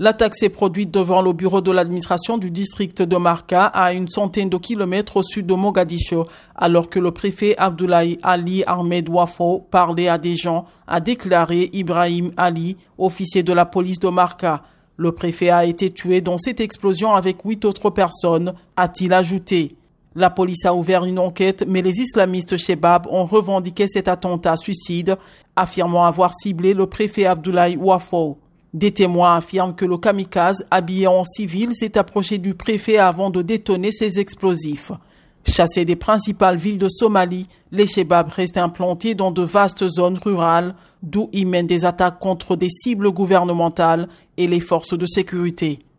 L'attaque s'est produite devant le bureau de l'administration du district de Marca à une centaine de kilomètres au sud de Mogadiscio, alors que le préfet Abdoulaye Ali Ahmed Wafo parlait à des gens, a déclaré Ibrahim Ali, officier de la police de Marca. Le préfet a été tué dans cette explosion avec huit autres personnes, a-t-il ajouté. La police a ouvert une enquête, mais les islamistes Shebab ont revendiqué cet attentat suicide, affirmant avoir ciblé le préfet Abdoulaye Wafo. Des témoins affirment que le kamikaze, habillé en civil, s'est approché du préfet avant de détonner ses explosifs. Chassés des principales villes de Somalie, les Shebabs restent implantés dans de vastes zones rurales, d'où ils mènent des attaques contre des cibles gouvernementales et les forces de sécurité.